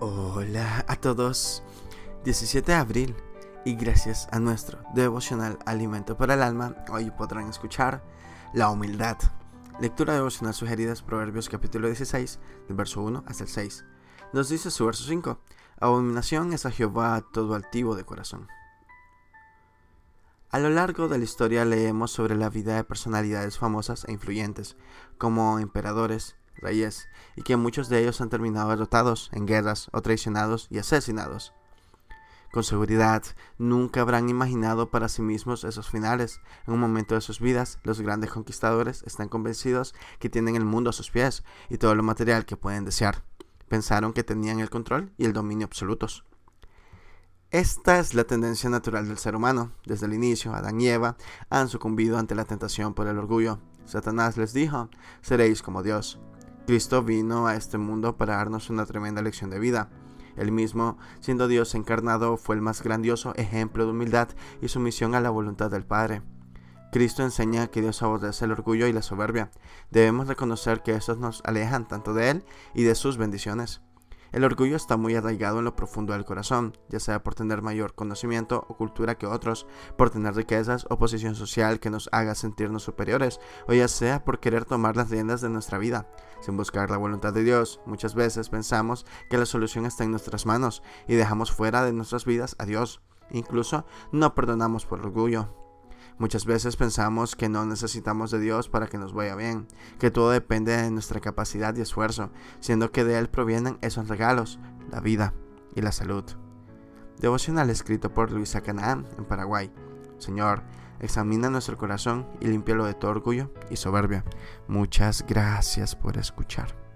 Hola a todos. 17 de abril y gracias a nuestro devocional Alimento para el Alma, hoy podrán escuchar la humildad. Lectura devocional sugerida es Proverbios capítulo 16, del verso 1 hasta el 6. Nos dice su verso 5, Abominación es a Jehová todo altivo de corazón. A lo largo de la historia leemos sobre la vida de personalidades famosas e influyentes, como emperadores, reyes, y que muchos de ellos han terminado derrotados en guerras o traicionados y asesinados. Con seguridad, nunca habrán imaginado para sí mismos esos finales. En un momento de sus vidas, los grandes conquistadores están convencidos que tienen el mundo a sus pies y todo lo material que pueden desear. Pensaron que tenían el control y el dominio absolutos. Esta es la tendencia natural del ser humano. Desde el inicio, Adán y Eva han sucumbido ante la tentación por el orgullo. Satanás les dijo, seréis como Dios. Cristo vino a este mundo para darnos una tremenda lección de vida. Él mismo, siendo Dios encarnado, fue el más grandioso ejemplo de humildad y sumisión a la voluntad del Padre. Cristo enseña que Dios aborrece el orgullo y la soberbia. Debemos reconocer que estos nos alejan tanto de Él y de sus bendiciones. El orgullo está muy arraigado en lo profundo del corazón, ya sea por tener mayor conocimiento o cultura que otros, por tener riquezas o posición social que nos haga sentirnos superiores, o ya sea por querer tomar las riendas de nuestra vida. Sin buscar la voluntad de Dios, muchas veces pensamos que la solución está en nuestras manos y dejamos fuera de nuestras vidas a Dios. Incluso no perdonamos por orgullo. Muchas veces pensamos que no necesitamos de Dios para que nos vaya bien, que todo depende de nuestra capacidad y esfuerzo, siendo que de Él provienen esos regalos, la vida y la salud. Devocional escrito por Luisa Canaán en Paraguay. Señor, examina nuestro corazón y límpialo de todo orgullo y soberbia. Muchas gracias por escuchar.